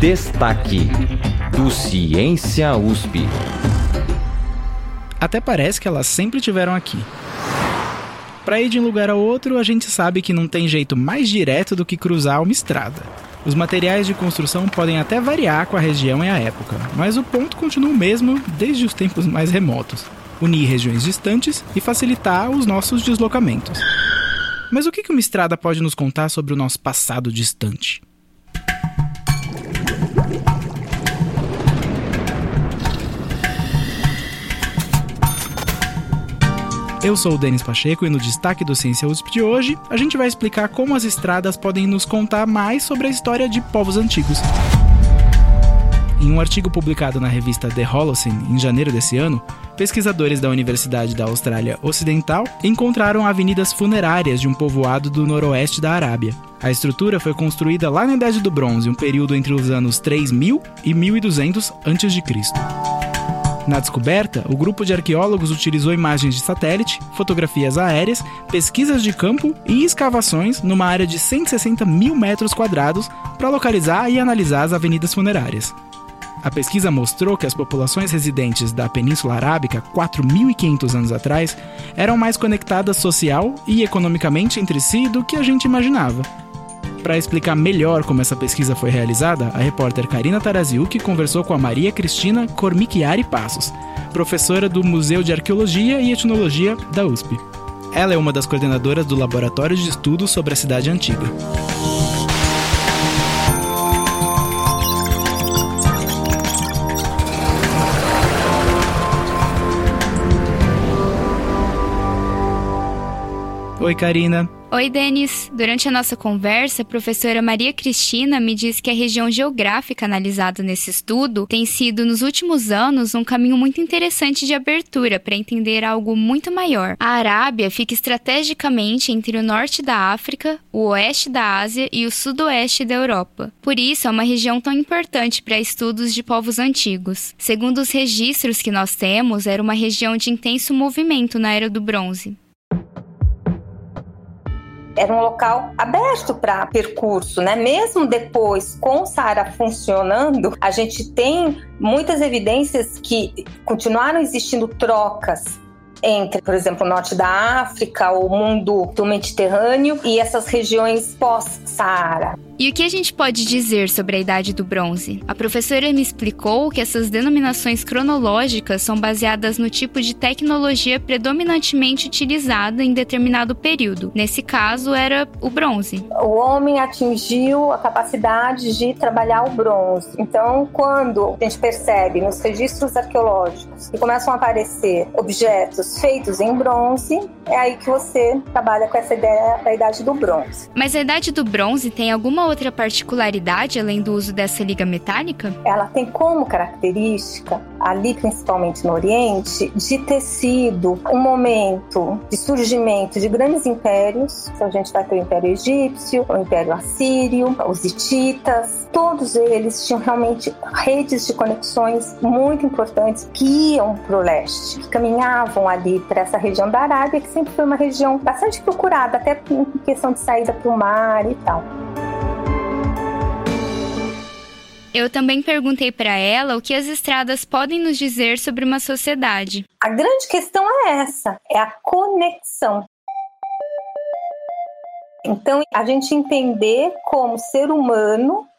Destaque do Ciência USP. Até parece que elas sempre tiveram aqui. Para ir de um lugar ao outro, a gente sabe que não tem jeito mais direto do que cruzar uma estrada. Os materiais de construção podem até variar com a região e a época, mas o ponto continua o mesmo desde os tempos mais remotos: unir regiões distantes e facilitar os nossos deslocamentos. Mas o que uma estrada pode nos contar sobre o nosso passado distante? Eu sou o Denis Pacheco e no destaque do Ciência USP de hoje, a gente vai explicar como as estradas podem nos contar mais sobre a história de povos antigos. Em um artigo publicado na revista The Holocene em janeiro desse ano, pesquisadores da Universidade da Austrália Ocidental encontraram avenidas funerárias de um povoado do noroeste da Arábia. A estrutura foi construída lá na Idade do Bronze, um período entre os anos 3000 e 1200 a.C. Na descoberta, o grupo de arqueólogos utilizou imagens de satélite, fotografias aéreas, pesquisas de campo e escavações numa área de 160 mil metros quadrados para localizar e analisar as avenidas funerárias. A pesquisa mostrou que as populações residentes da Península Arábica 4.500 anos atrás eram mais conectadas social e economicamente entre si do que a gente imaginava. Para explicar melhor como essa pesquisa foi realizada, a repórter Karina Taraziuk conversou com a Maria Cristina Cormichiari Passos, professora do Museu de Arqueologia e Etnologia da USP. Ela é uma das coordenadoras do Laboratório de Estudos sobre a Cidade Antiga. Oi, Karina. Oi, Denis. Durante a nossa conversa, a professora Maria Cristina me disse que a região geográfica analisada nesse estudo tem sido, nos últimos anos, um caminho muito interessante de abertura para entender algo muito maior. A Arábia fica estrategicamente entre o norte da África, o oeste da Ásia e o sudoeste da Europa. Por isso, é uma região tão importante para estudos de povos antigos. Segundo os registros que nós temos, era uma região de intenso movimento na Era do Bronze era um local aberto para percurso, né? Mesmo depois com o Saara funcionando, a gente tem muitas evidências que continuaram existindo trocas entre, por exemplo, o norte da África, o mundo do Mediterrâneo e essas regiões pós-Saara. E o que a gente pode dizer sobre a Idade do Bronze? A professora me explicou que essas denominações cronológicas são baseadas no tipo de tecnologia predominantemente utilizada em determinado período. Nesse caso, era o bronze. O homem atingiu a capacidade de trabalhar o bronze. Então, quando a gente percebe nos registros arqueológicos que começam a aparecer objetos feitos em bronze, é aí que você trabalha com essa ideia da Idade do Bronze. Mas a Idade do Bronze tem alguma outra particularidade além do uso dessa liga metálica? Ela tem como característica, ali principalmente no Oriente, de ter sido um momento de surgimento de grandes impérios. Então a gente vai ter o Império Egípcio, o Império Assírio, os Hititas. Todos eles tinham realmente redes de conexões muito importantes que iam para o leste, que caminhavam ali para essa região da Arábia, que sempre foi uma região bastante procurada, até em questão de saída para o mar e tal. Eu também perguntei para ela o que as estradas podem nos dizer sobre uma sociedade. A grande questão é essa, é a conexão. Então, a gente entender como ser humano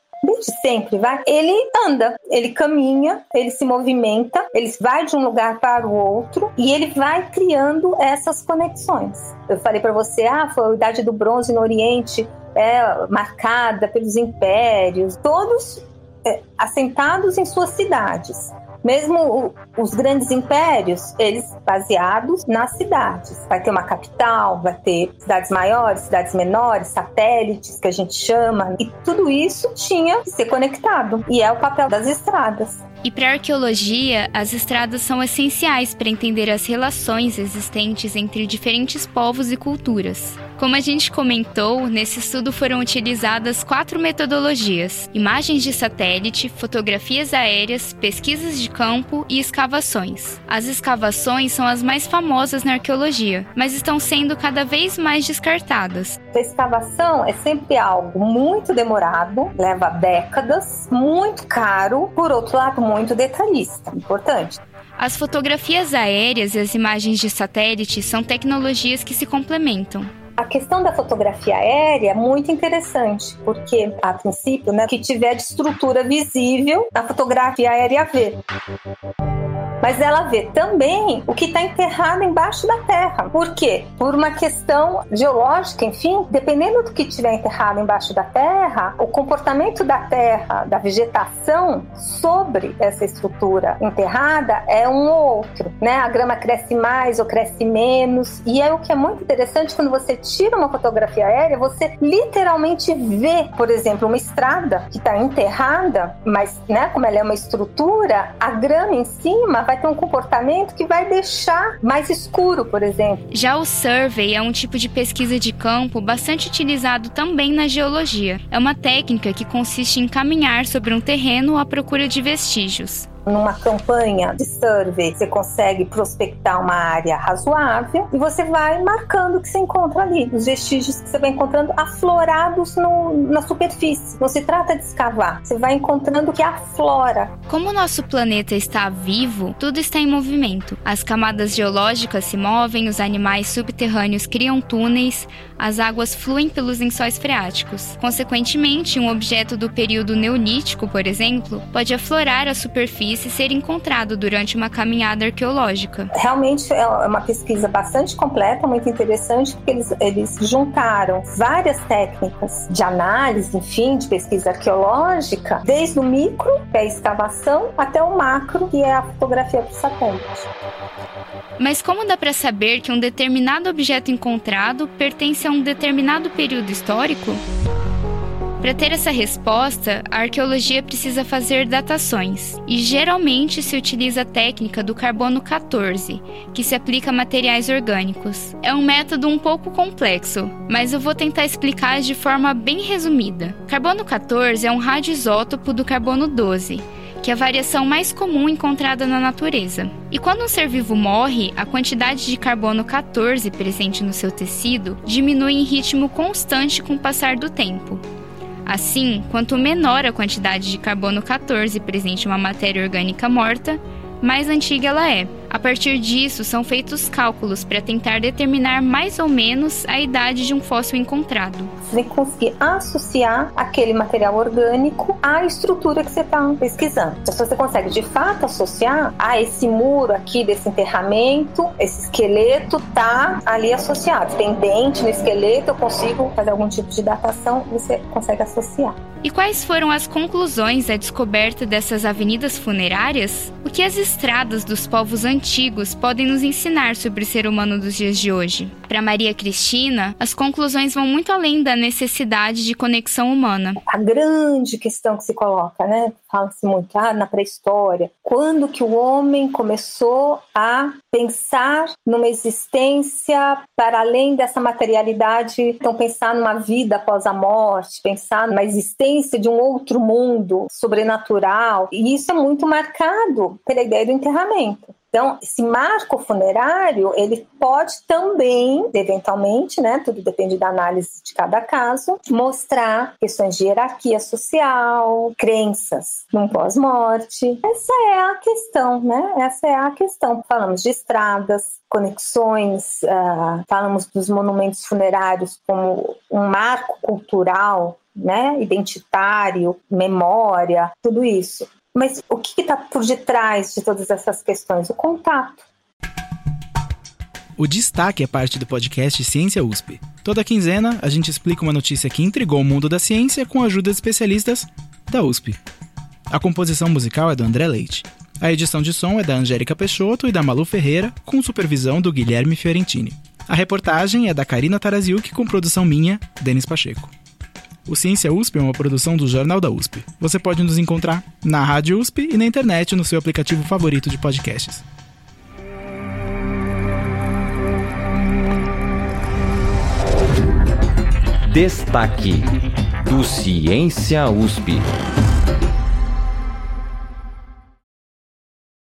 sempre, vai. Ele anda, ele caminha, ele se movimenta, ele vai de um lugar para o outro e ele vai criando essas conexões. Eu falei para você, ah, foi a idade do bronze no Oriente, é marcada pelos impérios, todos é, assentados em suas cidades. Mesmo os grandes impérios, eles baseados nas cidades. Vai ter uma capital, vai ter cidades maiores, cidades menores, satélites que a gente chama, e tudo isso tinha que ser conectado. E é o papel das estradas. E para arqueologia, as estradas são essenciais para entender as relações existentes entre diferentes povos e culturas. Como a gente comentou, nesse estudo foram utilizadas quatro metodologias: imagens de satélite, fotografias aéreas, pesquisas de campo e escavações. As escavações são as mais famosas na arqueologia, mas estão sendo cada vez mais descartadas. A escavação é sempre algo muito demorado, leva décadas, muito caro, por outro lado, muito detalhista. Importante. As fotografias aéreas e as imagens de satélite são tecnologias que se complementam. A questão da fotografia aérea é muito interessante, porque, a princípio, né, que tiver de estrutura visível, a fotografia aérea vê mas ela vê também o que está enterrado embaixo da terra. Por quê? Por uma questão geológica, enfim, dependendo do que estiver enterrado embaixo da terra, o comportamento da terra, da vegetação sobre essa estrutura enterrada é um ou outro, né? A grama cresce mais ou cresce menos, e é o que é muito interessante quando você tira uma fotografia aérea, você literalmente vê, por exemplo, uma estrada que está enterrada, mas, né, como ela é uma estrutura, a grama em cima vai ter um comportamento que vai deixar mais escuro, por exemplo. Já o survey é um tipo de pesquisa de campo bastante utilizado também na geologia. É uma técnica que consiste em caminhar sobre um terreno à procura de vestígios numa campanha de survey, você consegue prospectar uma área razoável e você vai marcando o que você encontra ali, os vestígios que você vai encontrando aflorados no, na superfície. Não se trata de escavar, você vai encontrando o que aflora. Como o nosso planeta está vivo, tudo está em movimento. As camadas geológicas se movem, os animais subterrâneos criam túneis, as águas fluem pelos lençóis freáticos. Consequentemente, um objeto do período neolítico, por exemplo, pode aflorar a superfície e ser encontrado durante uma caminhada arqueológica. Realmente é uma pesquisa bastante completa, muito interessante, porque eles, eles juntaram várias técnicas de análise, enfim, de pesquisa arqueológica, desde o micro, que é a escavação, até o macro, que é a fotografia por satélite. Mas como dá para saber que um determinado objeto encontrado pertence a um determinado período histórico? Para ter essa resposta, a arqueologia precisa fazer datações, e geralmente se utiliza a técnica do carbono 14, que se aplica a materiais orgânicos. É um método um pouco complexo, mas eu vou tentar explicar de forma bem resumida. Carbono 14 é um radioisótopo do carbono 12 que é a variação mais comum encontrada na natureza. E quando um ser vivo morre, a quantidade de carbono 14 presente no seu tecido diminui em ritmo constante com o passar do tempo. Assim, quanto menor a quantidade de carbono 14 presente em uma matéria orgânica morta, mais antiga ela é. A partir disso, são feitos cálculos para tentar determinar mais ou menos a idade de um fóssil encontrado. Você tem que conseguir associar aquele material orgânico à estrutura que você está pesquisando. Então, se você consegue de fato associar, a ah, esse muro aqui desse enterramento, esse esqueleto tá ali associado. Tem dente no esqueleto, eu consigo fazer algum tipo de datação, você consegue associar. E quais foram as conclusões da descoberta dessas avenidas funerárias? O que as estradas dos povos antigos podem nos ensinar sobre o ser humano dos dias de hoje? Para Maria Cristina, as conclusões vão muito além da necessidade de conexão humana. A grande questão que se coloca, né? Fala-se muito ah, na pré-história, quando que o homem começou a pensar numa existência para além dessa materialidade, então pensar numa vida após a morte, pensar numa existência de um outro mundo sobrenatural. E isso é muito marcado pela ideia do enterramento. Então, esse marco funerário, ele pode também, eventualmente, né, tudo depende da análise de cada caso, mostrar questões de hierarquia social, crenças no pós-morte. Essa é a questão, né? Essa é a questão. Falamos de estradas, conexões, uh, falamos dos monumentos funerários como um marco cultural né, identitário, memória, tudo isso. Mas o que está por detrás de todas essas questões? O contato. O destaque é parte do podcast Ciência USP. Toda quinzena, a gente explica uma notícia que intrigou o mundo da ciência com a ajuda de especialistas da USP. A composição musical é do André Leite. A edição de som é da Angélica Peixoto e da Malu Ferreira, com supervisão do Guilherme Fiorentini. A reportagem é da Karina Taraziuk, com produção minha, Denis Pacheco. O Ciência USP é uma produção do Jornal da USP. Você pode nos encontrar na Rádio USP e na internet no seu aplicativo favorito de podcasts. Destaque do Ciência USP.